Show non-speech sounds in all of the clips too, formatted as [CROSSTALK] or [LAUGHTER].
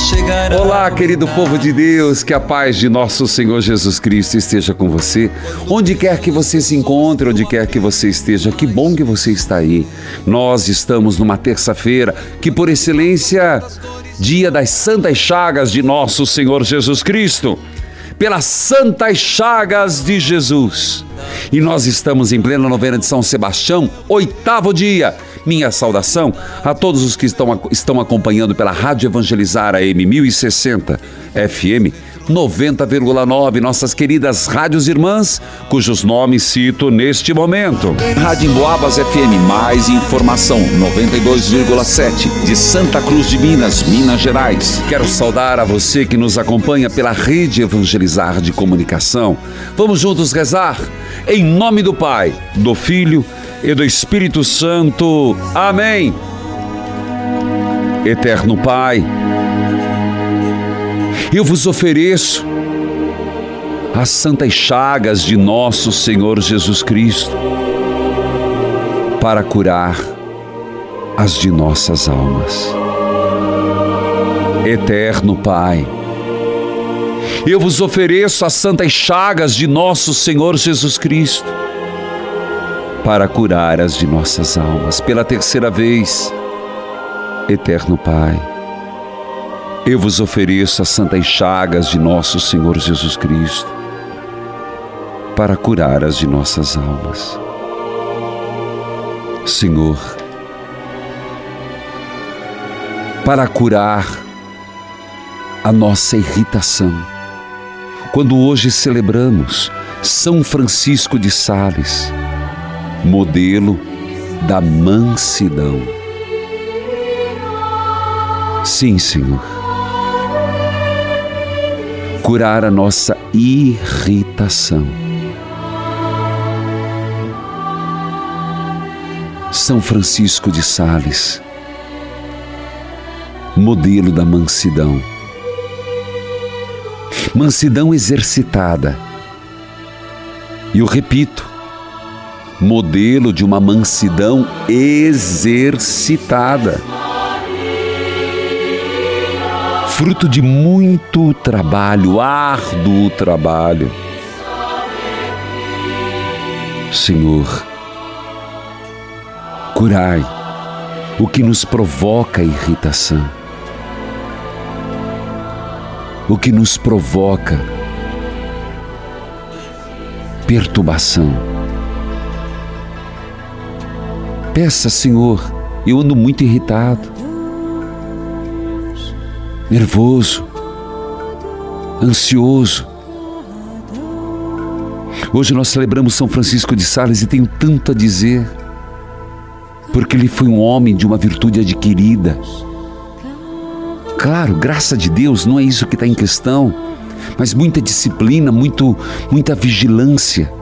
Chegará. Olá, querido povo de Deus, que a paz de nosso Senhor Jesus Cristo esteja com você. Onde quer que você se encontre, onde quer que você esteja, que bom que você está aí. Nós estamos numa terça-feira que, por excelência, dia das Santas Chagas de nosso Senhor Jesus Cristo. Pelas Santas Chagas de Jesus. E nós estamos em plena novena de São Sebastião, oitavo dia. Minha saudação a todos os que estão, estão acompanhando pela Rádio Evangelizar AM 1060 FM 90,9, nossas queridas rádios irmãs, cujos nomes cito neste momento. Rádio Emboabas FM, mais informação 92,7 de Santa Cruz de Minas, Minas Gerais. Quero saudar a você que nos acompanha pela Rede Evangelizar de Comunicação. Vamos juntos rezar em nome do Pai, do Filho e do Espírito Santo. Amém. Eterno Pai, eu vos ofereço as santas chagas de nosso Senhor Jesus Cristo para curar as de nossas almas. Eterno Pai, eu vos ofereço as santas chagas de nosso Senhor Jesus Cristo para curar as de nossas almas pela terceira vez. Eterno Pai, eu vos ofereço as santas chagas de nosso Senhor Jesus Cristo para curar as de nossas almas. Senhor, para curar a nossa irritação. Quando hoje celebramos São Francisco de Sales, modelo da mansidão. Sim, Senhor. Curar a nossa irritação. São Francisco de Sales, modelo da mansidão. Mansidão exercitada. E eu repito, modelo de uma mansidão exercitada. Fruto de muito trabalho, árduo trabalho. Senhor, curai o que nos provoca irritação, o que nos provoca perturbação. Peça, Senhor, eu ando muito irritado, nervoso, ansioso. Hoje nós celebramos São Francisco de Sales e tenho tanto a dizer, porque ele foi um homem de uma virtude adquirida. Claro, graça de Deus, não é isso que está em questão, mas muita disciplina, muito, muita vigilância.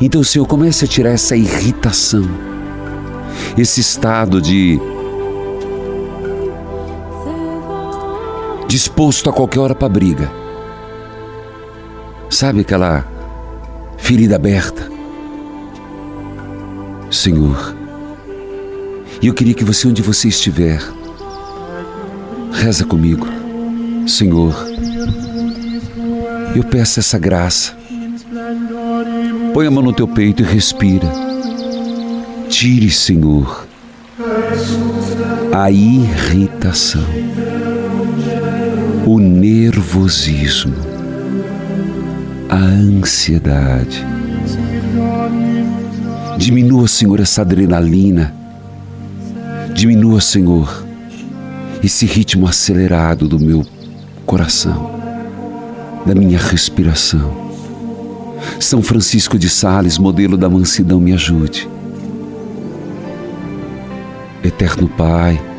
Então, Senhor, comece a tirar essa irritação, esse estado de disposto a qualquer hora para briga. Sabe aquela ferida aberta? Senhor. Eu queria que você, onde você estiver, reza comigo. Senhor, eu peço essa graça. Põe a mão no teu peito e respira. Tire, Senhor, a irritação, o nervosismo, a ansiedade. Diminua, Senhor, essa adrenalina. Diminua, Senhor, esse ritmo acelerado do meu coração, da minha respiração. São Francisco de Sales, modelo da mansidão, me ajude. Eterno Pai,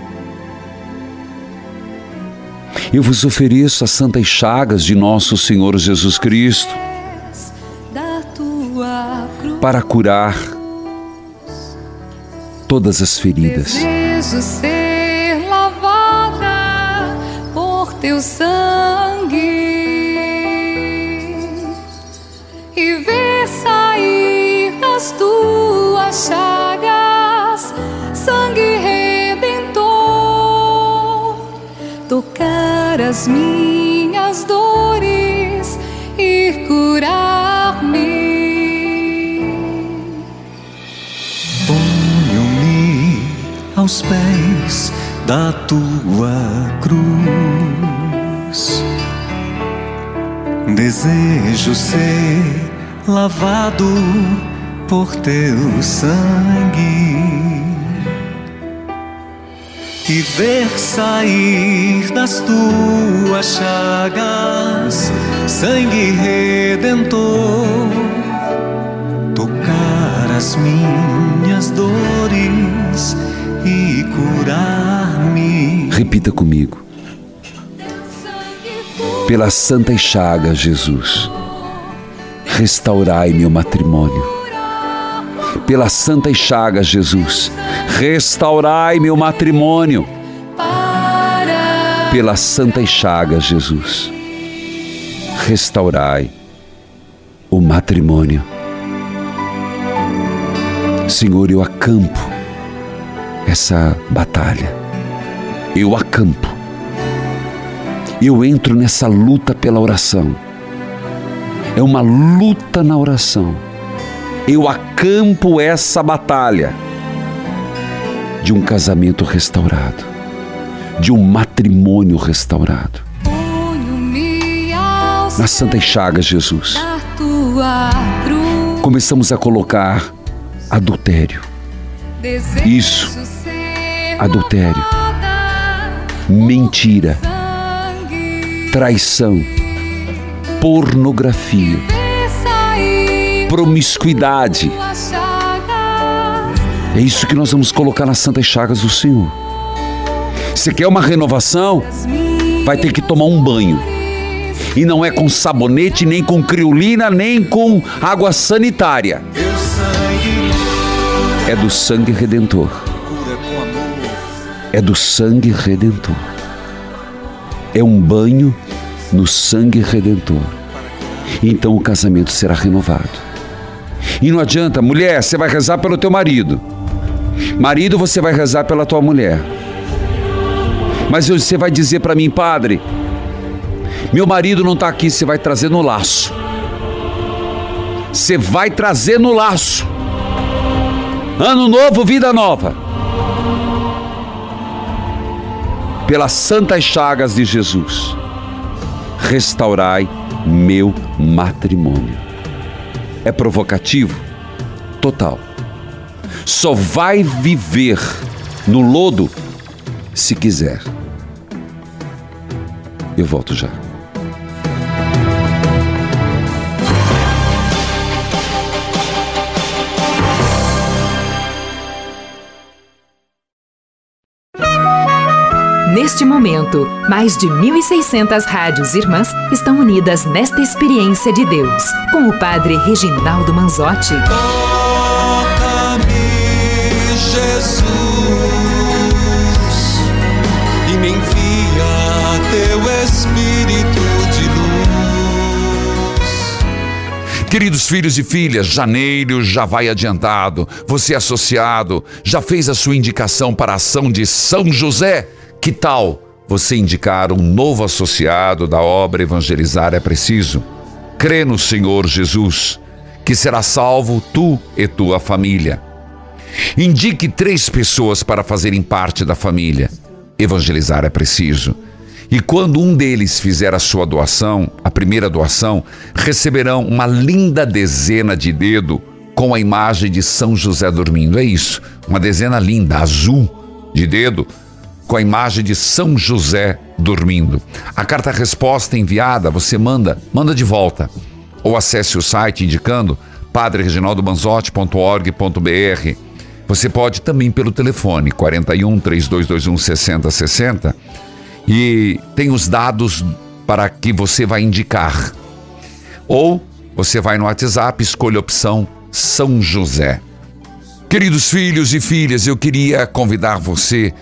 eu vos ofereço as santas chagas de nosso Senhor Jesus Cristo para curar todas as feridas. Desejo ser lavada por teu sangue as minhas dores e curar-me. Ponho-me aos pés da tua cruz. Desejo ser lavado por teu sangue e ver sair das tuas chagas sangue redentor tocar as minhas dores e curar-me. Repita comigo. Pelas santas chagas, Jesus, restaurai meu matrimônio. Pelas santas chagas, Jesus, restaurai meu matrimônio. Pelas santas chagas, Jesus, restaurai o matrimônio. Senhor, eu acampo essa batalha. Eu acampo. Eu entro nessa luta pela oração. É uma luta na oração. Eu acampo essa batalha de um casamento restaurado, de um matrimônio restaurado. Nas santas chagas, Jesus, começamos a colocar adultério, Isso. Adultério. mentira, traição, pornografia, promiscuidade. É isso que nós vamos colocar nas santas chagas do Senhor. Você quer uma renovação? Vai ter que tomar um banho. E não é com sabonete, nem com criolina, nem com água sanitária. É do sangue redentor. É do sangue redentor. É um banho no sangue redentor. Então o casamento será renovado. E não adianta, mulher, você vai rezar pelo teu marido. Marido, você vai rezar pela tua mulher. Mas você vai dizer para mim, padre, meu marido não está aqui, você vai trazer no laço. Você vai trazer no laço. Ano novo, vida nova. Pelas santas chagas de Jesus, restaurai meu matrimônio. É provocativo? Total. Só vai viver no lodo se quiser. Eu volto já. Neste momento, mais de 1.600 rádios irmãs estão unidas nesta experiência de Deus, com o Padre Reginaldo Manzotti. Toca-me, Jesus, e me envia teu Espírito de luz. Queridos filhos e filhas, janeiro já vai adiantado. Você é associado já fez a sua indicação para a ação de São José? Que tal você indicar um novo associado da obra Evangelizar é Preciso? Crê no Senhor Jesus, que será salvo tu e tua família. Indique três pessoas para fazerem parte da família. Evangelizar é preciso. E quando um deles fizer a sua doação, a primeira doação, receberão uma linda dezena de dedo com a imagem de São José dormindo. É isso, uma dezena linda, azul, de dedo, com a imagem de São José dormindo. A carta resposta enviada, você manda, manda de volta. Ou acesse o site indicando padrereginaldomanzotti.org.br. Você pode também pelo telefone 41 3221 6060 e tem os dados para que você vai indicar. Ou você vai no WhatsApp, escolha a opção São José. Queridos filhos e filhas, eu queria convidar você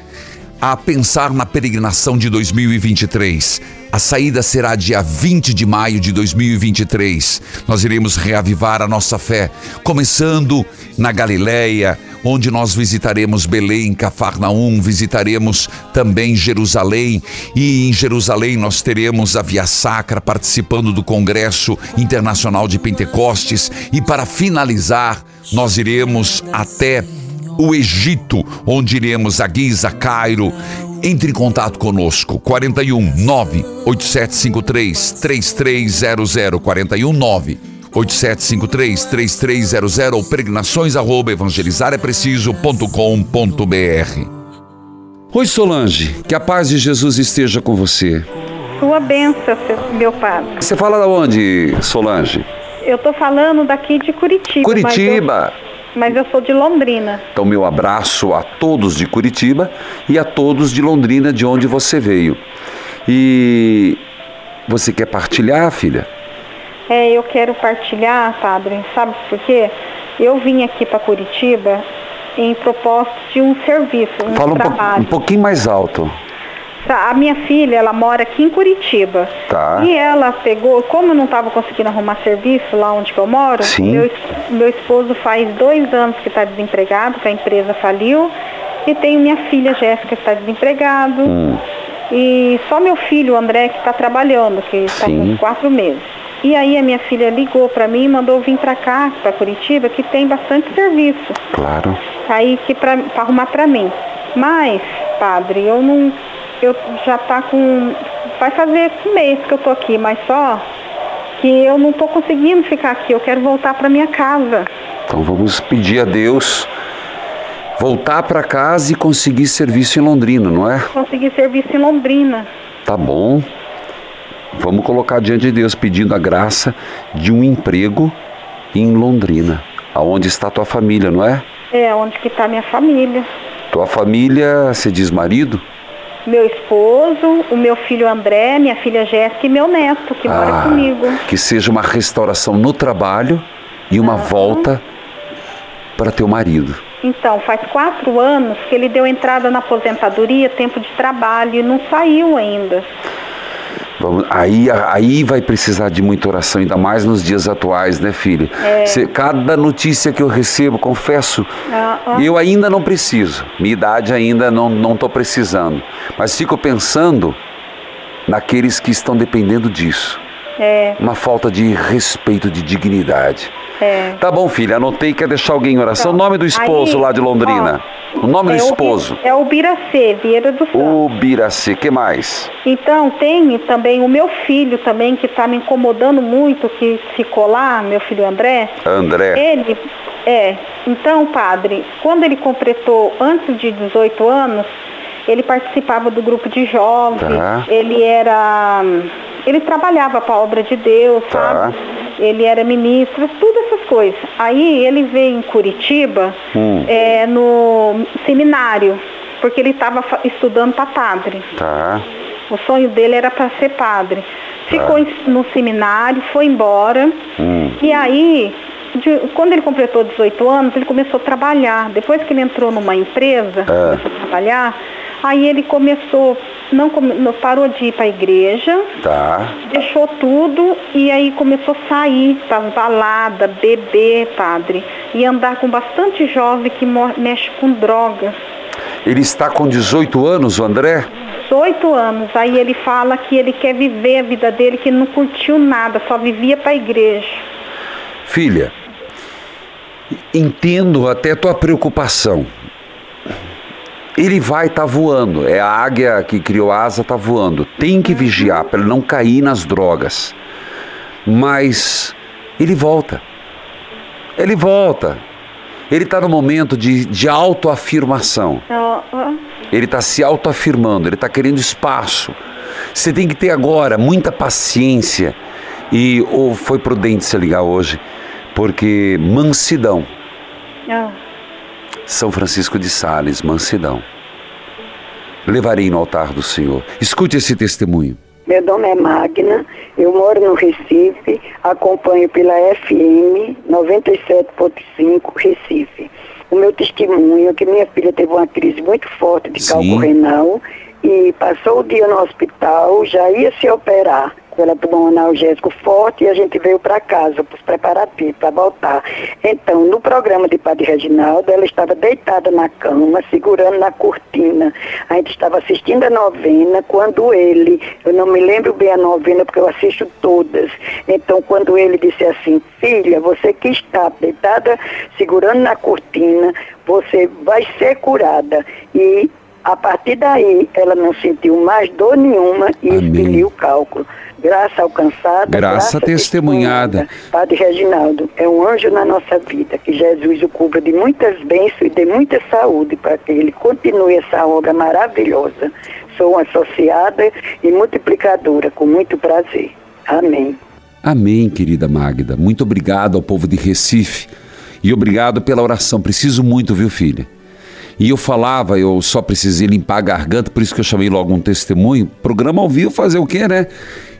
a pensar na peregrinação de 2023. A saída será dia 20 de maio de 2023. Nós iremos reavivar a nossa fé, começando na Galileia, onde nós visitaremos Belém, Cafarnaum, visitaremos também Jerusalém e em Jerusalém nós teremos a Via Sacra participando do Congresso Internacional de Pentecostes e para finalizar nós iremos até o Egito, onde iremos a Giza, Cairo. Entre em contato conosco, 41 98753 3300 41 9 8753 3300 ou peregrinações arroba evangelizarepreciso.com.br. Oi Solange, que a paz de Jesus esteja com você. Sua benção, seu- meu padre. Você fala da onde, Solange? Eu tô falando daqui de Curitiba. Curitiba. Mas eu, sou de Londrina. Então, meu abraço a todos de Curitiba e a todos de Londrina, de onde você veio. E você quer partilhar, filha? É, eu quero partilhar, padre, sabe por quê? Eu vim aqui para Curitiba em propósito de um serviço, um Fala um, trabalho. um pouquinho mais alto. A minha filha, ela mora aqui em Curitiba. Tá. E ela pegou, como eu não estava conseguindo arrumar serviço lá onde que eu moro, Sim. Meu, meu esposo faz dois anos que está desempregado, que a empresa faliu. E tenho minha filha Jéssica que está desempregado. Hum. E só meu filho, o André, que está trabalhando, que está com quatro meses. E aí a minha filha ligou para mim e mandou vir para cá, para Curitiba, que tem bastante serviço Claro. aí que para arrumar para mim. Mas, padre, eu não eu já tá com vai fazer um mês que eu tô aqui, mas só que eu não tô conseguindo ficar aqui, eu quero voltar para minha casa. Então vamos pedir a Deus voltar para casa e conseguir serviço em Londrina, não é? Conseguir serviço em Londrina. Tá bom. Vamos colocar diante de Deus pedindo a graça de um emprego em Londrina, aonde está tua família, não é? É onde que tá minha família. Tua família, você diz marido? Meu esposo, o meu filho André, minha filha Jéssica e meu neto que mora Ah, comigo. Que seja uma restauração no trabalho e uma volta para teu marido. Então, faz quatro anos que ele deu entrada na aposentadoria, tempo de trabalho, e não saiu ainda. Vamos- aí, aí vai precisar de muita oração, ainda mais nos dias atuais, né, filha? Cê- cada notícia que eu recebo, confesso, Ah, ah. eu ainda não preciso. Minha idade ainda não não estou precisando. Mas fico pensando naqueles que estão dependendo disso. É, Uma falta de respeito, de dignidade. é. Tá bom, filha, anotei que ia deixar alguém em oração. o nome do esposo Aí, lá de Londrina. ó, o nome do é esposo. O, é o Biracê, Vieira do Santo. O Biracê, que mais? Então, tem também o meu filho também, que está me incomodando muito, que ficou lá, meu filho André. André. Ele, é, então, padre, quando ele completou antes de 18 anos, ele participava do grupo de jovens, Tá. ele era. Ele trabalhava para a obra de Deus, Tá. sabe? Ele era ministro, tudo essas coisas. Aí ele veio em Curitiba, Hum. é, no seminário, porque ele estava estudando para padre. Tá. O sonho dele era para ser padre. Ficou em- no seminário, foi embora. Hum. E aí, de- quando ele completou 18 anos, ele começou a trabalhar. Depois que ele entrou numa empresa, Ah. começou a trabalhar, aí ele começou não, parou de ir para a igreja, Tá. deixou tudo e aí começou a sair para as baladas, beber, padre, e andar com bastante jovem que mexe com drogas. Ele está com 18 anos, o André? 18 anos, aí ele fala que ele quer viver a vida dele, que não curtiu nada, só vivia para a igreja. Filha, entendo até tua preocupação. Ele vai estar voando, é a águia que criou a asa, está voando. Tem que vigiar para não cair nas drogas. Mas ele volta. Ele volta. Ele está no momento de, de autoafirmação. Ele está se autoafirmando, ele está querendo espaço. Você tem que ter agora muita paciência. E ou foi prudente se ligar hoje, porque mansidão. ó. São Francisco de Sales, mansidão. Levarei no altar do Senhor. Escute esse testemunho. Meu nome é Magna, eu moro no Recife, acompanho pela FM 97.5 Recife. O meu testemunho é que minha filha teve uma crise muito forte de Sim. cálculo renal e passou o dia no hospital, já ia se operar. Ela tomou um analgésico forte e a gente veio para casa, para os preparativos, para voltar. Então, no programa de Padre Reginaldo, ela estava deitada na cama, segurando na cortina. A gente estava assistindo a novena quando ele, eu não me lembro bem a novena porque eu assisto todas. Então, quando ele disse assim, filha, você que está deitada, segurando na cortina, você vai ser curada. E a partir daí, ela não sentiu mais dor nenhuma e expeliu o cálculo. Graça alcançada. Graça testemunhada. Padre Reginaldo, é um anjo na nossa vida. Que Jesus o cubra de muitas bênçãos e de muita saúde para que ele continue essa obra maravilhosa. Sou uma associada e multiplicadora, com muito prazer. Amém. Amém, querida Magda. Muito obrigado ao povo de Recife. E obrigado pela oração. Preciso muito, viu, filha? E eu falava, eu só precisei limpar a garganta, por isso que eu chamei logo um testemunho. Programa ao vivo fazer o quê, né?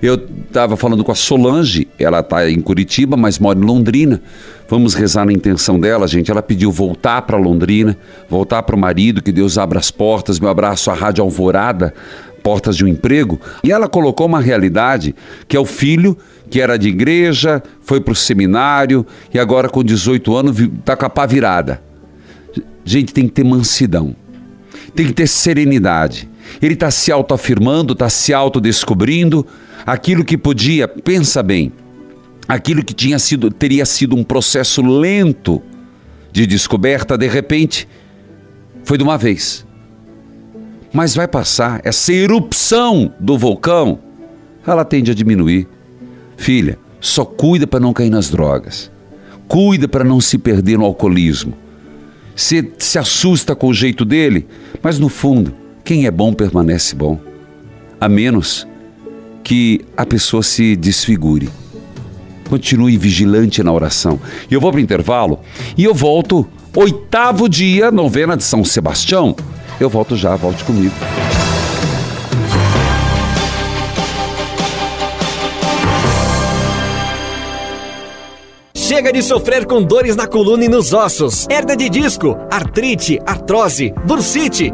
Eu estava falando com a Solange, ela está em Curitiba, mas mora em Londrina. Vamos rezar na intenção dela, gente. Ela pediu voltar para Londrina, voltar para o marido, que Deus abra as portas. Meu abraço à Rádio Alvorada, portas de um emprego. E ela colocou uma realidade que é o filho que era de igreja, foi para o seminário e agora com 18 anos está com a pá virada. Gente, tem que ter mansidão, tem que ter serenidade. Ele está se autoafirmando, está se autodescobrindo. Aquilo que podia, pensa bem, aquilo que tinha sido, teria sido um processo lento de descoberta, de repente, foi de uma vez. Mas vai passar, essa erupção do vulcão, ela tende a diminuir. Filha, só cuida para não cair nas drogas. Cuida para não se perder no alcoolismo. Você se assusta com o jeito dele, mas no fundo, quem é bom permanece bom. A menos que a pessoa se desfigure. Continue vigilante na oração. E eu vou para o intervalo e eu volto, oitavo dia, novena de São Sebastião. Eu volto já, volte comigo. Chega de sofrer com dores na coluna e nos ossos, hernia de disco, artrite, artrose, bursite,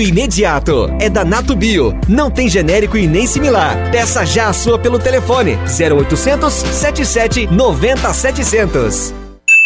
imediato. É da Nato Bio. Não tem genérico e nem similar. Peça já a sua pelo telefone 0800 77 90 700.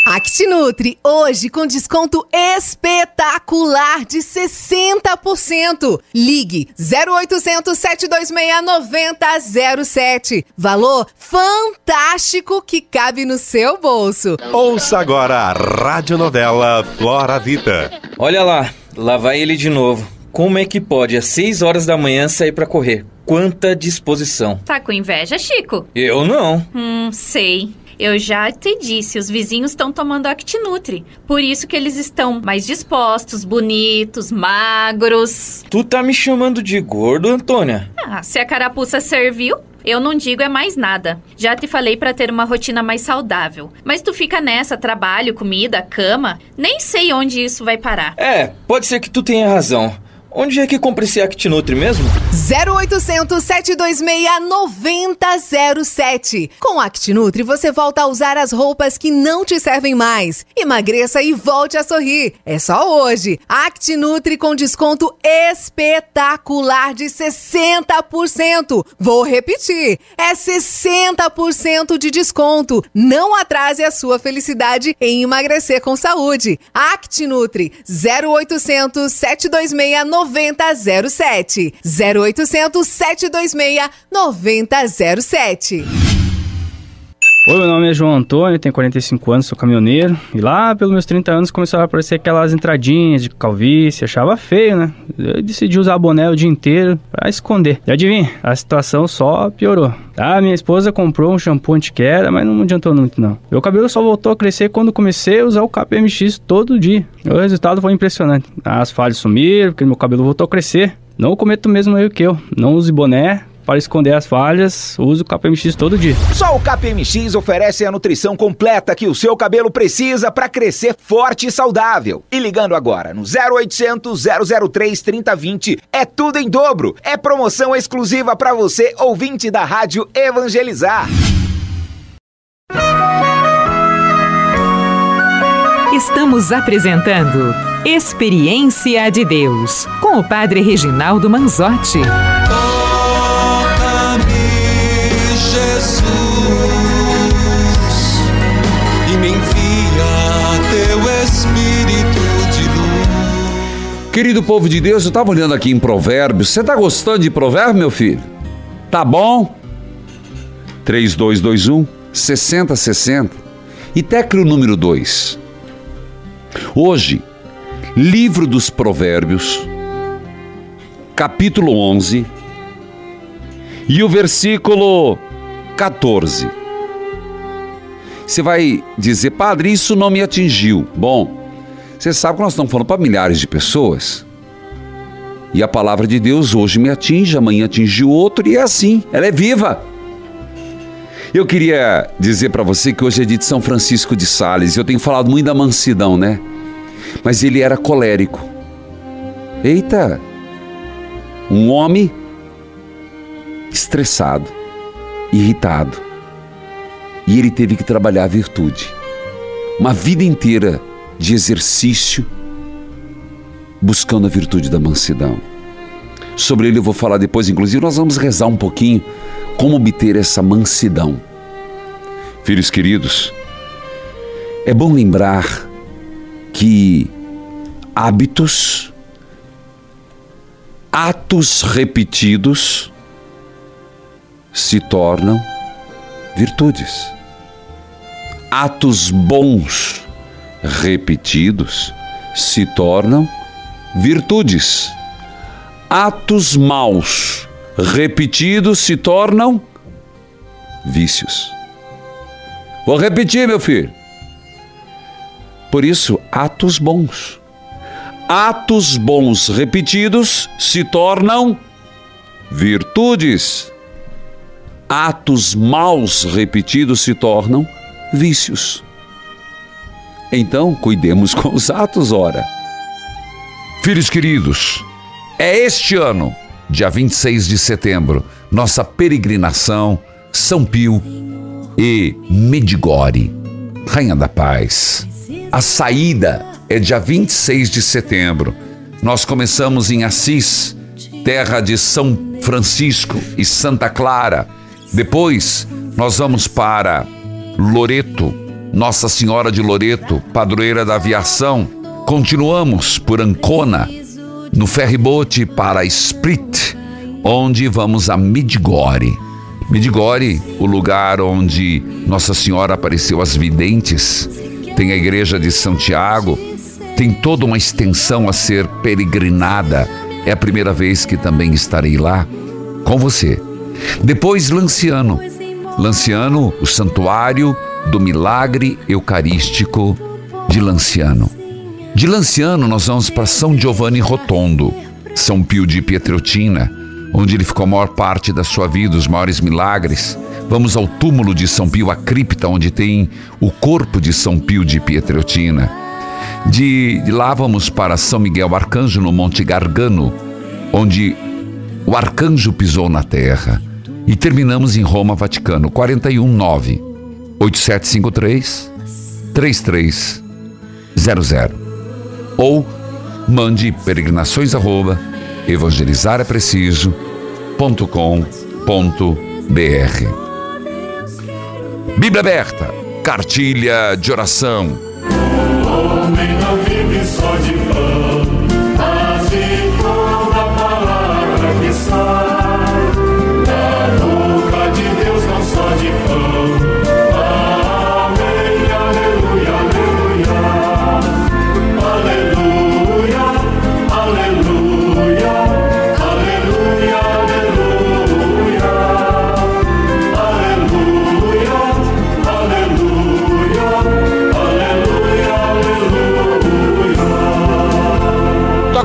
ActiNutri, hoje com desconto espetacular de 60%. Ligue 0800 726 9007. Valor fantástico que cabe no seu bolso. Ouça agora a radionovela Flora Vita. Olha lá, lá vai ele de novo. Como é que pode às 6 horas da manhã sair pra correr? Quanta disposição. Tá com inveja, Chico? Eu não. Hum, sei. Eu já te disse, os vizinhos estão tomando Actinutri. Por isso que eles estão mais dispostos, bonitos, magros. Tu tá me chamando de gordo, Antônia? Ah, se a carapuça serviu, eu não digo é mais nada. Já te falei pra ter uma rotina mais saudável. Mas tu fica nessa, trabalho, comida, cama. Nem sei onde isso vai parar. É, pode ser que tu tenha razão. Onde é que compra esse Actinutri mesmo? 0800 726 9007. Com Actinutri você volta a usar as roupas que não te servem mais. Emagreça e volte a sorrir. É só hoje. Actinutri com desconto espetacular de 60%. Vou repetir. É 60% de desconto. Não atrase a sua felicidade em emagrecer com saúde. Actinutri 0800 726 9007. 0800 726 9007. Oi, meu nome é João Antônio, tenho 45 anos, sou caminhoneiro. E lá pelos meus 30 anos começaram a aparecer aquelas entradinhas de calvície, achava feio, né? Eu decidi usar boné o dia inteiro pra esconder. E adivinha, a situação só piorou. Ah, minha esposa comprou um shampoo antiquera, mas não adiantou muito não. Meu cabelo só voltou a crescer quando comecei a usar o KPMX todo dia. O resultado foi impressionante. As falhas sumiram, porque meu cabelo voltou a crescer. Não cometo o mesmo erro que eu. Não use boné, para esconder as falhas, uso o KPMX todo dia. Só o KPMX oferece a nutrição completa que o seu cabelo precisa para crescer forte e saudável. E ligando agora no 0800 003 3020 é tudo em dobro. É promoção exclusiva para você, ouvinte da Rádio Evangelizar. Estamos apresentando Experiência de Deus com o Padre Reginaldo Manzotti. Querido povo de Deus, eu estava olhando aqui em Provérbios. Você está gostando de Provérbios, meu filho? Tá bom? 3221 6060 e tecle o número 2. Hoje, livro dos Provérbios, capítulo 11 e o versículo 14. Você vai dizer, padre, isso não me atingiu. Bom, você sabe que nós estamos falando para milhares de pessoas. E a palavra de Deus hoje me atinge, amanhã atinge o outro, e é assim, ela é viva. Eu queria dizer para você que hoje é dia de São Francisco de Sales. Eu tenho falado muito da mansidão, né? Mas ele era colérico. Eita! Um homem estressado, irritado. E ele teve que trabalhar a virtude. Uma vida inteira de exercício buscando a virtude da mansidão. Sobre ele eu vou falar depois, inclusive nós vamos rezar um pouquinho como obter essa mansidão. Filhos queridos, é bom lembrar que hábitos, atos repetidos, se tornam virtudes. Atos bons repetidos se tornam virtudes. Atos maus repetidos se tornam vícios. Vou repetir, meu filho. Por isso, atos bons. Atos bons repetidos se tornam virtudes. Atos maus repetidos se tornam vícios. Então, cuidemos com os atos, ora. Filhos queridos, é este ano, dia 26 de setembro, nossa peregrinação São Pio e Medigore, Rainha da Paz. A saída é dia 26 de setembro. Nós começamos em Assis, terra de São Francisco e Santa Clara. Depois, nós vamos para Loreto, Nossa Senhora de Loreto, padroeira da aviação. Continuamos por Ancona, no ferribote para Split, onde vamos a Midgore. Midgore, o lugar onde Nossa Senhora apareceu às videntes, tem a igreja de Santiago, tem toda uma extensão a ser peregrinada. É a primeira vez que também estarei lá com você. Depois Lanciano. Lanciano, o santuário do milagre eucarístico de Lanciano. De Lanciano, nós vamos para São Giovanni Rotondo, São Pio de Pietreutina, onde ele ficou a maior parte da sua vida, os maiores milagres. Vamos ao túmulo de São Pio, a cripta, onde tem o corpo de São Pio de Pietreutina. De, de lá vamos para São Miguel Arcanjo, no Monte Gargano, onde o arcanjo pisou na terra. E terminamos em Roma, Vaticano, 419 8753 3300. Ou mande peregrinações arroba evangelizarepreciso.com.br Bíblia aberta, cartilha de oração. O homem não vive só de pão,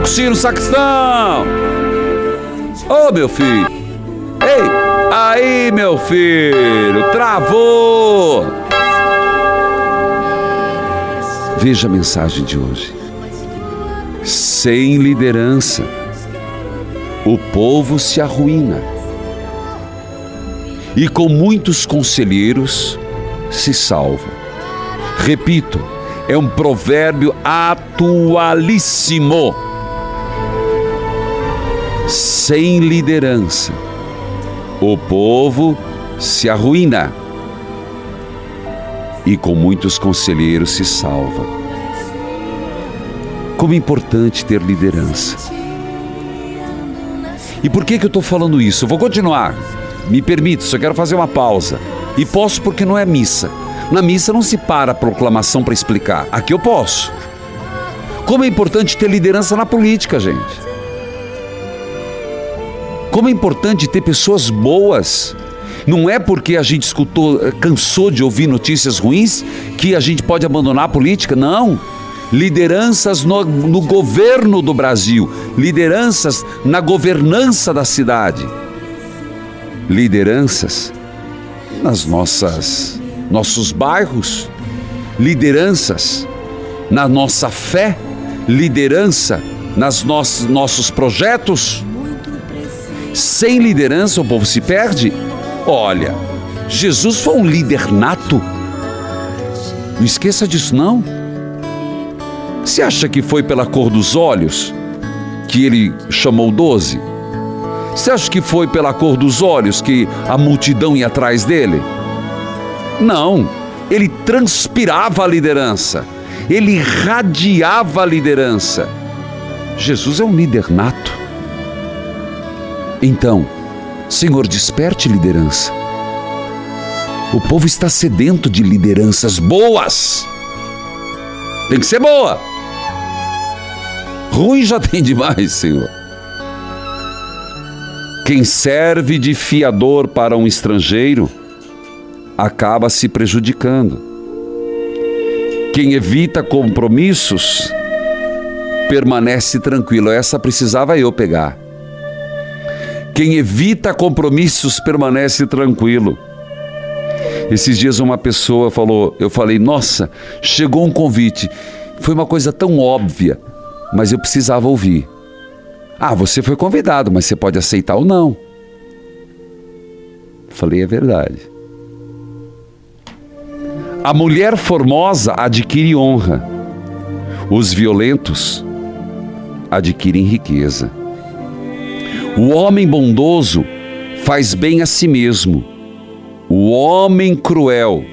aleluia. Toca o sino, sacristão! Ô, meu filho! Ei! Aí, meu filho! Travou! Veja a mensagem de hoje. Sem liderança, o povo se arruína. E com muitos conselheiros se salva. Repito, é um provérbio atualíssimo. Sem liderança, o povo se arruína. E com muitos conselheiros se salva. Como é importante ter liderança. E por que, que eu estou falando isso? Eu vou continuar. Me permite, só quero fazer uma pausa. E posso porque não é missa. Na missa não se para a proclamação para explicar. Aqui eu posso. Como é importante ter liderança na política, gente. Como é importante ter pessoas boas. Não é porque a gente escutou, eh, cansou de ouvir notícias ruins que a gente pode abandonar a política. Não. Lideranças no, no governo do Brasil, lideranças na governança da cidade, lideranças nas nossas nossos bairros, lideranças na nossa fé, liderança nas nossos nossos projetos. Sem liderança o povo se perde. Olha, Jesus foi um líder nato. Não esqueça disso não. Você acha que foi pela cor dos olhos que ele chamou doze? Você acha que foi pela cor dos olhos que a multidão ia atrás dele? Não, ele transpirava a liderança, ele irradiava a liderança. Jesus é um líder nato. Então, Senhor, desperte liderança. O povo está sedento de lideranças boas. Tem que ser boa. Ruim já tem demais, Senhor. Quem serve de fiador para um estrangeiro acaba se prejudicando. Quem evita compromissos permanece tranquilo. Essa precisava eu pegar. Quem evita compromissos permanece tranquilo. Esses dias uma pessoa falou, eu falei, nossa, chegou um convite. Foi uma coisa tão óbvia, mas eu precisava ouvir. Ah, você foi convidado, mas você pode aceitar ou não. Falei, é verdade. A mulher formosa adquire honra. Os violentos adquirem riqueza. O homem bondoso faz bem a si mesmo. O homem cruel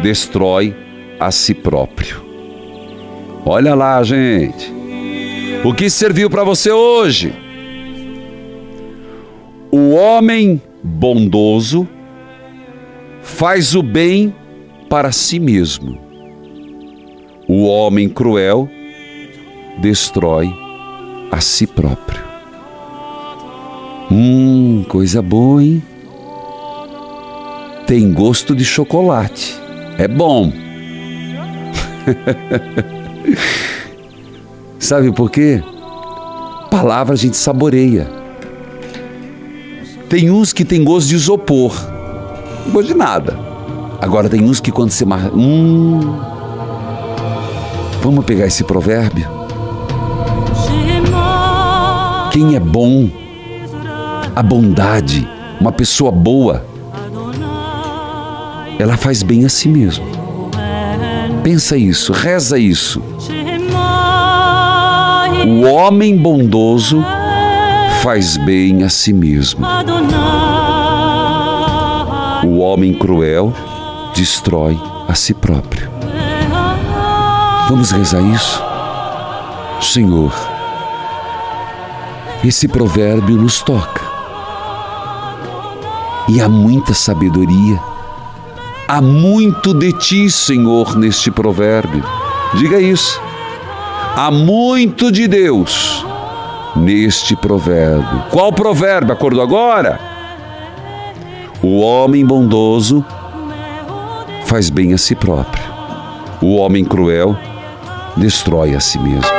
destrói a si próprio. Olha lá, gente. O que serviu para você hoje? O homem bondoso faz o bem para si mesmo. O homem cruel destrói a si próprio. Hum, coisa boa, hein? Tem gosto de chocolate. É bom. [LAUGHS] Sabe por quê? Palavra a gente saboreia. Tem uns que tem gosto de isopor. Não gosto de nada. Agora tem uns que quando você mar... Hum. Vamos pegar esse provérbio? Quem é bom, a bondade, uma pessoa boa, ela faz bem a si mesmo. Pensa isso, reza isso. O homem bondoso faz bem a si mesmo. O homem cruel destrói a si próprio. Vamos rezar isso? Senhor, esse provérbio nos toca. E há muita sabedoria, há muito de ti, Senhor, neste provérbio. Diga isso. Há muito de Deus neste provérbio. Qual provérbio? Acordou agora? O homem bondoso faz bem a si próprio. O homem cruel destrói a si mesmo.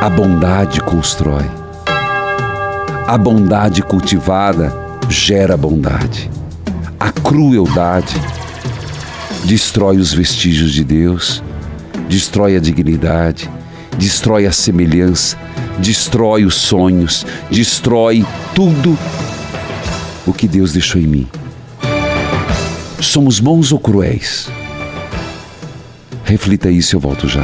A bondade constrói. A bondade cultivada gera bondade. A crueldade destrói os vestígios de Deus, destrói a dignidade, destrói a semelhança, destrói os sonhos, destrói tudo o que Deus deixou em mim. Somos bons ou cruéis? Reflita isso, eu volto já.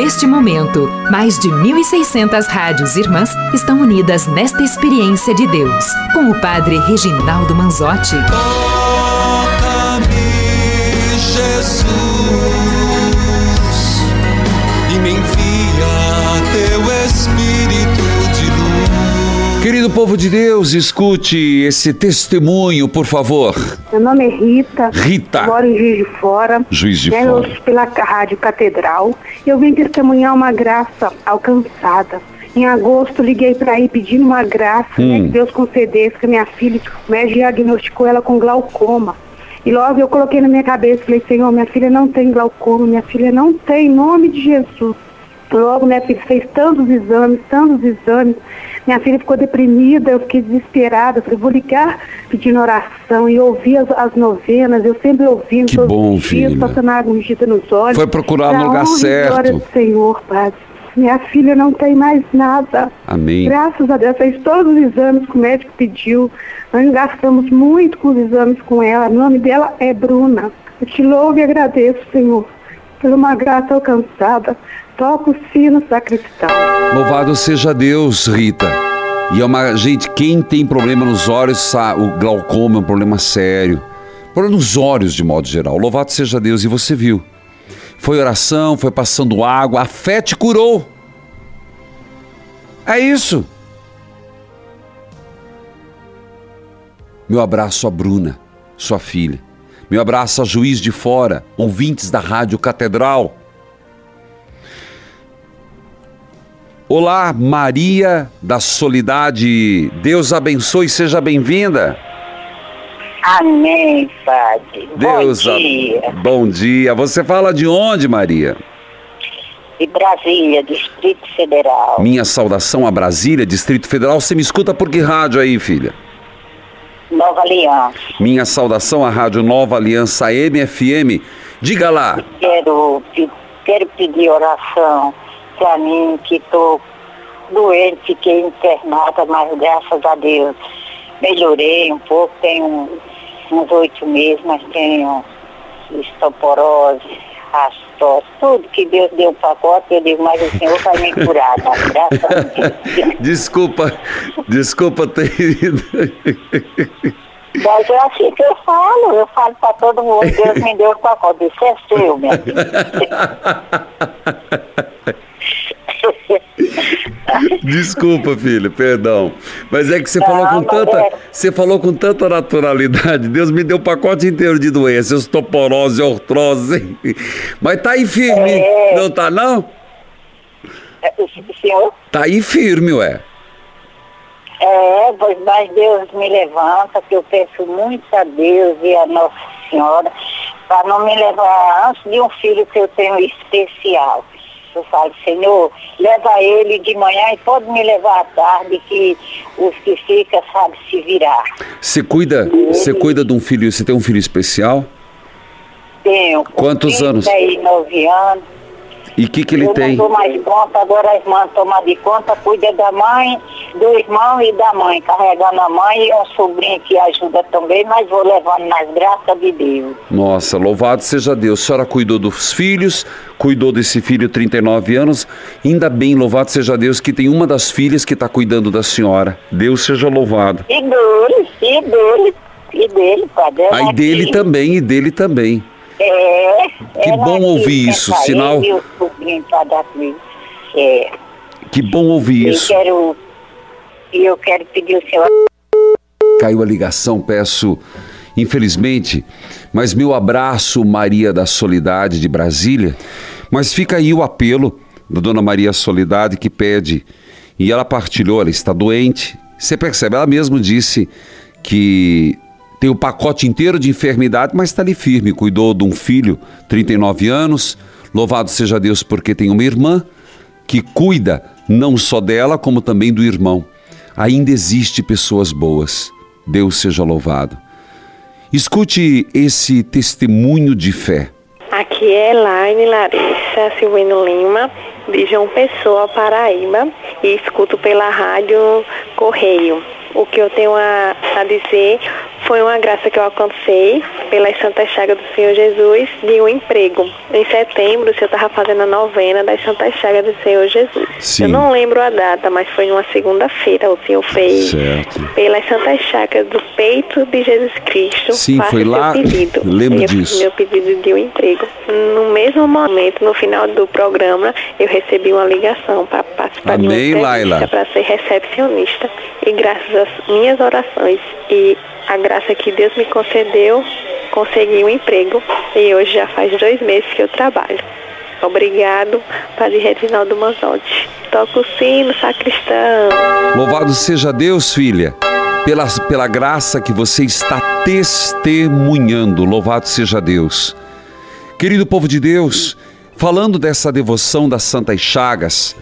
Neste momento, mais de 1.600 rádios irmãs estão unidas nesta experiência de Deus, com o Padre Reginaldo Manzotti. Querido povo de Deus, escute esse testemunho, por favor. Meu nome é Rita. Rita. Moro em Juiz de Fora. Juiz de Né, Fora. eu- Pela Rádio Catedral. Eu vim testemunhar uma graça alcançada. Em agosto, liguei para ir pedindo uma graça né, Hum. que Deus concedesse, que minha filha o médico diagnosticou ela com glaucoma. E logo eu coloquei na minha cabeça, falei, Senhor, minha filha não tem glaucoma, minha filha não tem, em nome de Jesus. Logo, minha filha fez tantos exames, tantos exames. Minha filha ficou deprimida, eu fiquei desesperada. Eu falei, vou ligar pedindo oração e ouvir as, as novenas. Eu sempre ouvindo Que todos bom, os dias, passando água ungida nos olhos. Foi procurar no lugar certo. glória do Senhor, Padre. Minha filha não tem mais nada. Amém. Graças a Deus, fez todos os exames que o médico pediu. Nós gastamos muito com os exames com ela. O nome dela é Bruna. Eu te louvo e agradeço, Senhor, por uma graça alcançada. Toca o sino sacristão. Louvado seja Deus, Rita. E é uma gente, quem tem problema nos olhos, sa- o glaucoma é um problema sério. Problema nos olhos de modo geral. Louvado seja Deus. E você viu? Foi oração, foi passando água, a fé te curou. É isso. Meu abraço a Bruna, sua filha. Meu abraço a Juiz de Fora, ouvintes da Rádio Catedral. Olá, Maria da Solidade. Deus abençoe, seja bem-vinda. Amém, Padre. Deus Bom a- dia. Bom dia. Você fala de onde, Maria? De Brasília, Distrito Federal. Minha saudação a Brasília, Distrito Federal. Você me escuta por que rádio aí, filha? Nova Aliança. Minha saudação à Rádio Nova Aliança MFM. Diga lá. Quero, quero pedir oração para mim, que estou doente, fiquei internada, mas graças a Deus melhorei um pouco, tenho uns oito meses, mas tenho osteoporose, astose, tudo que Deus deu o pacote, eu digo, mas o Senhor vai me curar, tá? Graças a Deus. [LAUGHS] Desculpa, desculpa ter ido. Mas é assim que eu falo, eu falo para todo mundo, Deus me deu o pacote, isso é seu, minha [LAUGHS] [LAUGHS] Desculpa, filho, perdão. Mas é que você falou com Não, mas tanta, é- você falou com tanta naturalidade. Deus me deu o pacote inteiro de doenças, osteoporose, artrose. Mas tá aí firme, É. não tá não? É, O senhor? Tá aí firme, ué. É, pois mas Deus me levanta, que eu peço muito a Deus e a Nossa Senhora, para não me levar antes de um filho que eu tenho especial. Eu falo, Senhor, leva ele de manhã e pode me levar à tarde, que os que ficam sabem se virar. Você cuida, você cuida de um filho, você tem um filho especial? Tenho Quantos anos? 39 anos. E o que que ele eu tem? não dou mais conta, agora a irmã toma de conta, cuida da mãe, do irmão e da mãe, carregando a mãe e um sobrinho que ajuda também, mas vou levando nas graças de Deus. Nossa, louvado seja Deus. A senhora cuidou dos filhos, cuidou desse filho 39 anos. Ainda bem, louvado seja Deus, que tem uma das filhas que está cuidando da senhora. Deus seja louvado. E dele, e dele, e dele, padre. ela Aí dele aqui. também, e dele também. É. Que bom ouvir isso, sinal- sobrinho para dar comigo. É. Que bom ouvir Eu isso. quero, e eu quero pedir o senhor Caiu a ligação, peço, infelizmente, mas meu abraço, Maria da Solidade de Brasília. Mas fica aí o apelo da Dona Maria Solidade que pede, e ela partilhou, ela está doente. Você percebe, ela mesma disse que tem o pacote inteiro de enfermidade, mas está ali firme. Cuidou de um filho, 39 anos. Louvado seja Deus porque tem uma irmã que cuida não só dela, como também do irmão. Ainda existe pessoas boas. Deus seja louvado. Escute esse testemunho de fé. Aqui é Elaine Larissa Silvino Lima, de João Pessoa, Paraíba, e escuto pela rádio Correio. O que eu tenho a, a dizer foi uma graça que eu alcancei pelas Santas Chagas do Senhor Jesus de um emprego. Em setembro, eu estava fazendo a novena das Santas Chagas do Senhor Jesus. Sim. Eu não lembro a data, mas foi numa segunda-feira. O Senhor fez Certo. pelas Santas Chagas do peito de Jesus Cristo. Sim, foi lá- Pedido. lembro Eu disso. Meu pedido de um emprego. No mesmo momento, no final do programa, eu recebi uma ligação para participar Amém, de uma Laila. para ser recepcionista. E graças às minhas orações e a graça que Deus me concedeu, consegui um emprego. E hoje já faz dois meses que eu trabalho. Obrigado, Padre Reginaldo Manzotti. Toca o sino, sacristão. Louvado seja Deus, filha, pela, pela graça que você está testemunhando. Louvado seja Deus. Querido povo de Deus, falando dessa devoção das Santas Chagas,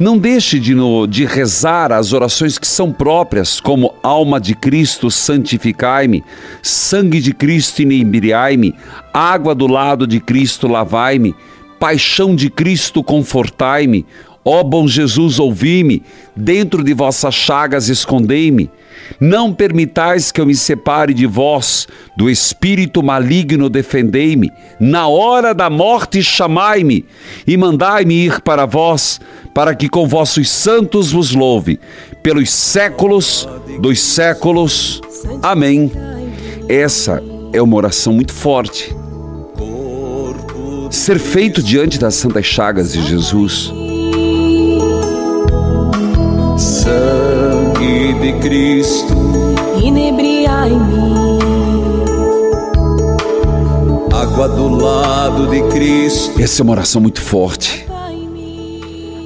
não deixe de, no- de rezar as orações que são próprias, como alma de Cristo, santificai-me, sangue de Cristo, inebriai-me, água do lado de Cristo, lavai-me, paixão de Cristo, confortai-me, ó bom Jesus, ouvi-me, dentro de vossas chagas escondei-me. Não permitais que eu me separe de vós, do espírito maligno defendei-me. Na hora da morte chamai-me e mandai-me ir para vós, para que com vossos santos vos louve, pelos séculos dos séculos. Amém. Essa é uma oração muito forte. Ser feito diante das santas chagas de Jesus. Sangue de Cristo, inebriai-me. água do lado de Cristo. Essa é uma oração muito forte.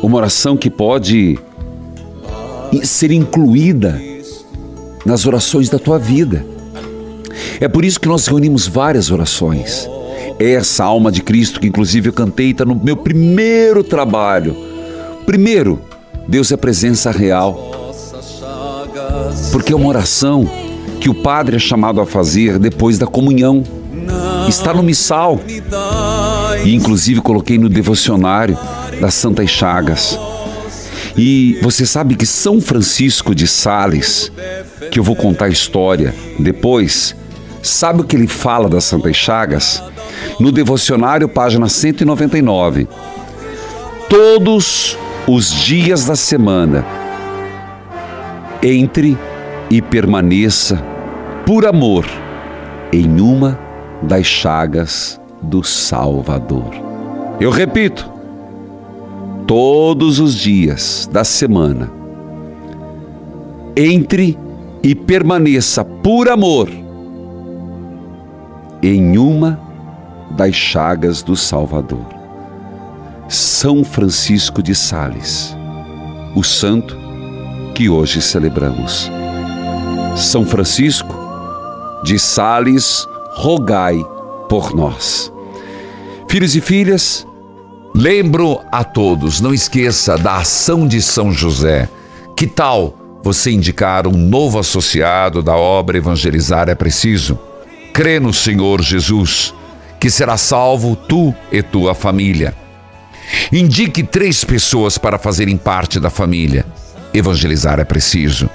Uma oração que pode ser incluída nas orações da tua vida. É por isso que nós reunimos várias orações. Essa alma de Cristo, que inclusive eu cantei, está no meu primeiro trabalho. Primeiro, Deus é presença real. Porque é uma oração que o padre é chamado a fazer depois da comunhão. Está no missal. E inclusive coloquei no devocionário das Santas Chagas. E você sabe que São Francisco de Sales, que eu vou contar a história depois, sabe o que ele fala das Santas Chagas? No devocionário, página 199. Todos os dias da semana, entre e permaneça por amor em uma das chagas do Salvador. Eu repito, todos os dias da semana, entre e permaneça por amor em uma das chagas do Salvador. São Francisco de Sales, o santo que hoje celebramos. São Francisco de Sales, rogai por nós. Filhos e filhas, lembro a todos, não esqueça da ação de São José. Que tal você indicar um novo associado da obra Evangelizar é Preciso? Crê no Senhor Jesus, que será salvo tu e tua família. Indique três pessoas para fazerem parte da família. Evangelizar é preciso.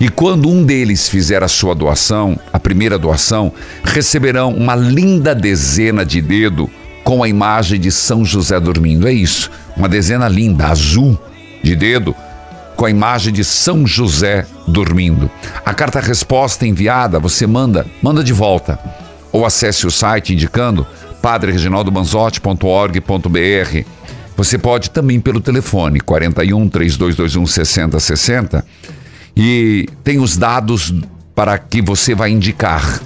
E quando um deles fizer a sua doação, a primeira doação, receberão uma linda dezena de dedo com a imagem de São José dormindo. É isso, uma dezena linda, azul, de dedo, com a imagem de São José dormindo. A carta resposta enviada, você manda, manda de volta. Ou acesse o site indicando padrereginaldomanzotti.org.br. Você pode também pelo telefone 41 3221 6060 e tem os dados para que você vai indicar.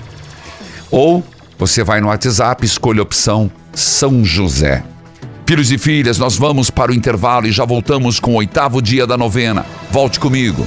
Ou você vai no WhatsApp, escolha a opção São José. Filhos e filhas, nós vamos para o intervalo e já voltamos com o oitavo dia da novena. Volte comigo.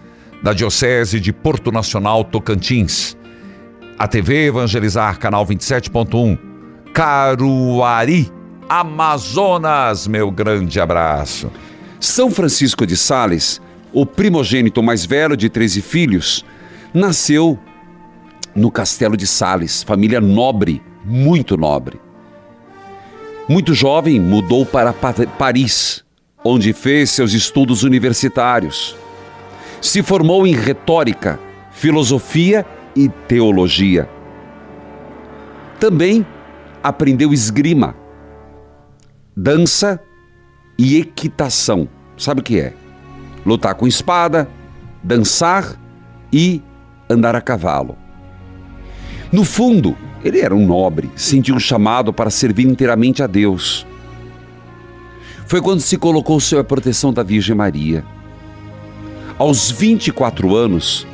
da Diocese de Porto Nacional Tocantins. A TV Evangelizar, canal 27.1, Caruari, Amazonas, meu grande abraço. São Francisco de Sales, o primogênito mais velho de 13 filhos, nasceu no Castelo de Sales, família nobre, muito nobre. Muito jovem, mudou para Pa- Paris, onde fez seus estudos universitários. Se formou em retórica, filosofia e teologia. Também aprendeu esgrima, dança e equitação. Sabe o que é? Lutar com espada, dançar e andar a cavalo. No fundo, ele era um nobre, sentiu um chamado para servir inteiramente a Deus. Foi quando se colocou sob a proteção da Virgem Maria. Aos 24 anos,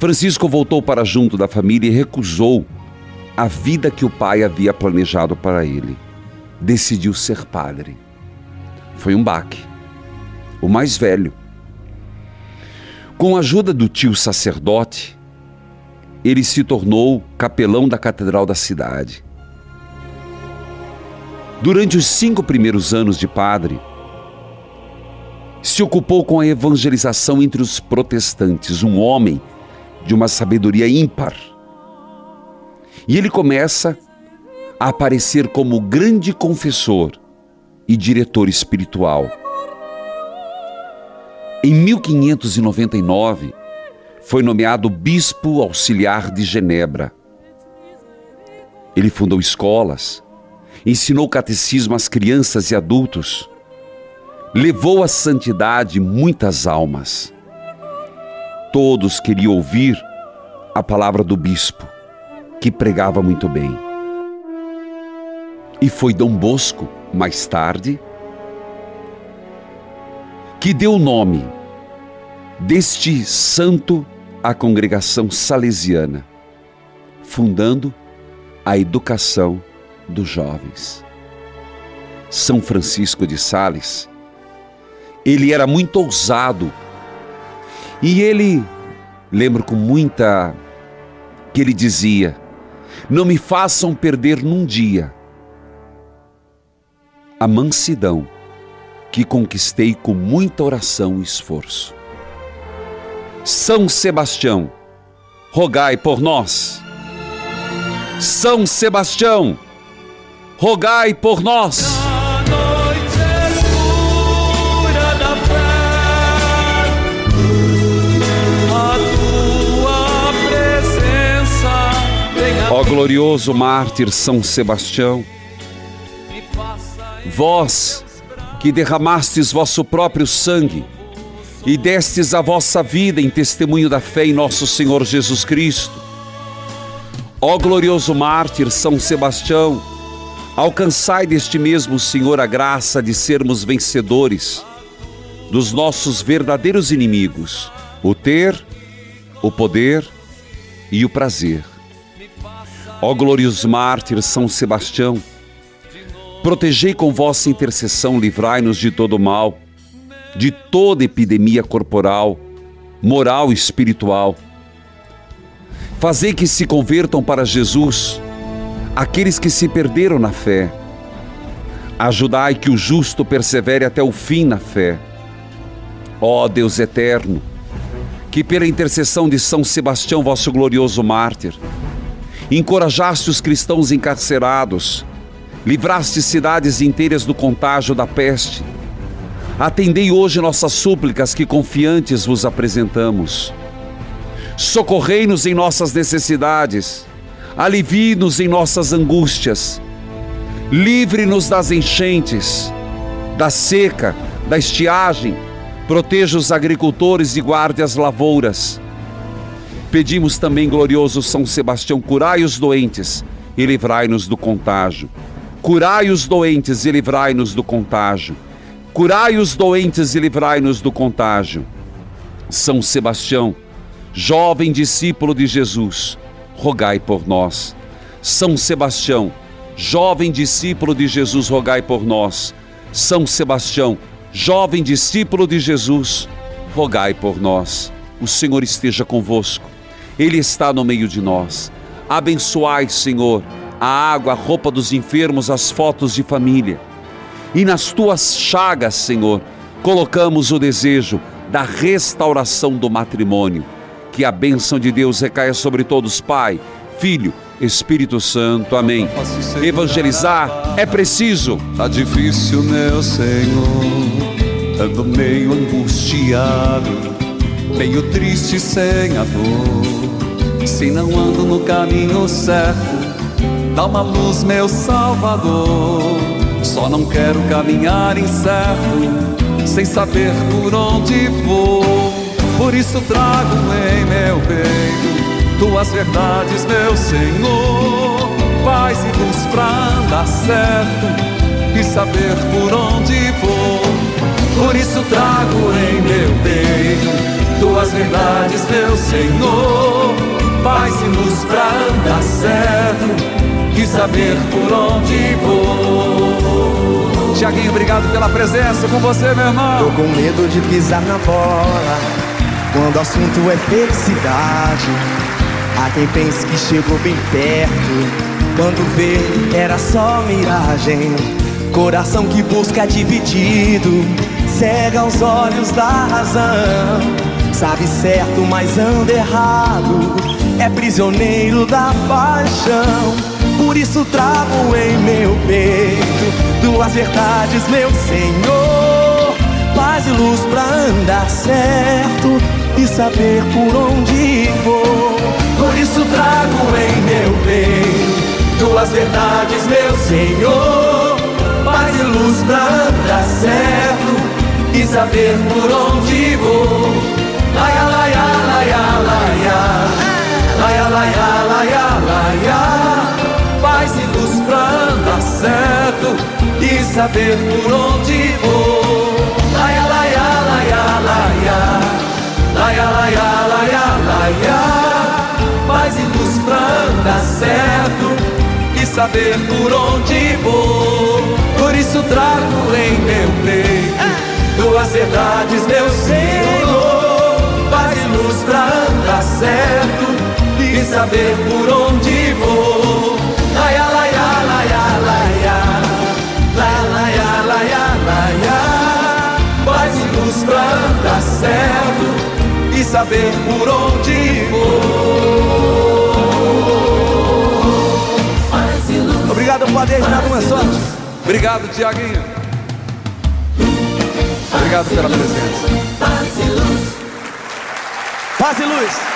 Francisco voltou para junto da família e recusou a vida que o pai havia planejado para ele. Decidiu ser padre. Foi um baque. O mais velho. Com a ajuda do tio sacerdote, ele se tornou capelão da catedral da cidade. Durante os cinco primeiros anos de padre, se ocupou com a evangelização entre os protestantes, um homem de uma sabedoria ímpar. E ele começa a aparecer como grande confessor e diretor espiritual. Em 1599, foi nomeado bispo auxiliar de Genebra. Ele fundou escolas, ensinou catecismo às crianças e adultos, levou à santidade muitas almas. Todos queriam ouvir a palavra do bispo, que pregava muito bem. E foi Dom Bosco, mais tarde, que deu o nome deste santo à congregação salesiana, fundando a educação dos jovens. São Francisco de Sales, ele era muito ousado e ele, lembro com muita, que ele dizia: Não me façam perder num dia a mansidão que conquistei com muita oração e esforço. São Sebastião, rogai por nós. São Sebastião, rogai por nós. Glorioso mártir São Sebastião, vós que derramastes vosso próprio sangue e destes a vossa vida em testemunho da fé em nosso Senhor Jesus Cristo, ó glorioso mártir São Sebastião, alcançai deste mesmo Senhor a graça de sermos vencedores dos nossos verdadeiros inimigos, o ter, o poder e o prazer. Ó glorioso mártir São Sebastião, protegei com vossa intercessão, livrai-nos de todo mal, de toda epidemia corporal, moral e espiritual. Fazei que se convertam para Jesus aqueles que se perderam na fé. Ajudai que o justo persevere até o fim na fé. Ó Deus eterno, que pela intercessão de São Sebastião, vosso glorioso mártir, encorajaste os cristãos encarcerados, livraste cidades inteiras do contágio da peste. Atendei hoje nossas súplicas que confiantes vos apresentamos. Socorrei-nos em nossas necessidades, alivie-nos em nossas angústias, livre-nos das enchentes, da seca, da estiagem, proteja os agricultores e guarde as lavouras. Pedimos também, glorioso São Sebastião, curai os doentes e livrai-nos do contágio. Curai os doentes e livrai-nos do contágio. Curai os doentes e livrai-nos do contágio. São Sebastião, jovem discípulo de Jesus, rogai por nós. São Sebastião, jovem discípulo de Jesus, rogai por nós. São Sebastião, jovem discípulo de Jesus, rogai por nós. O Senhor esteja convosco, Ele está no meio de nós. Abençoai, Senhor, a água, a roupa dos enfermos, as fotos de família. E nas tuas chagas, Senhor, colocamos o desejo da restauração do matrimônio. Que a bênção de Deus recaia sobre todos, Pai, Filho, Espírito Santo. Amém. Evangelizar é preciso. Tá difícil, meu Senhor, ando meio angustiado, meio triste sem a dor. Se não ando no caminho certo, dá uma luz, meu Salvador. Só não quero caminhar incerto, sem saber por onde vou. Por isso trago em meu peito tuas verdades, meu Senhor. Paz e luz pra andar certo e saber por onde vou. Por isso trago em meu peito tuas verdades, meu Senhor. Luz pra andar certo e saber por onde vou. Tiaguinho, obrigado pela presença com você, meu irmão. Tô com medo de pisar na bola quando o assunto é felicidade. Há quem pense que chegou bem perto quando vê era só miragem. Coração que busca dividido, cega os olhos da razão. Sabe certo, mas anda errado, é prisioneiro da paixão. Por isso trago em meu peito duas verdades, meu Senhor. Paz e luz pra andar certo e saber por onde vou. Por isso trago em meu peito tuas verdades, meu Senhor. Paz e luz pra andar certo e saber por onde vou. Laia, laia, laia, laia. Laia, laia, laia, laia. Paz e luz certo e saber por onde vou. Laia, laia, laia, laia. Laia, laia, laia, laia. Paz e luz pra andar certo e saber por onde vou. Por isso trago em meu peito duas verdades, meu Senhor. Luz pra andar certo e saber por onde vou. Laia, laia, laia, laia. Laia, laia, laia, laia. Paz e luz pra andar certo e saber por onde vou. Obrigado, Padre Reginaldo Mansotti. Obrigado, Tiaguinho. Obrigado pela presença. Paz e luz.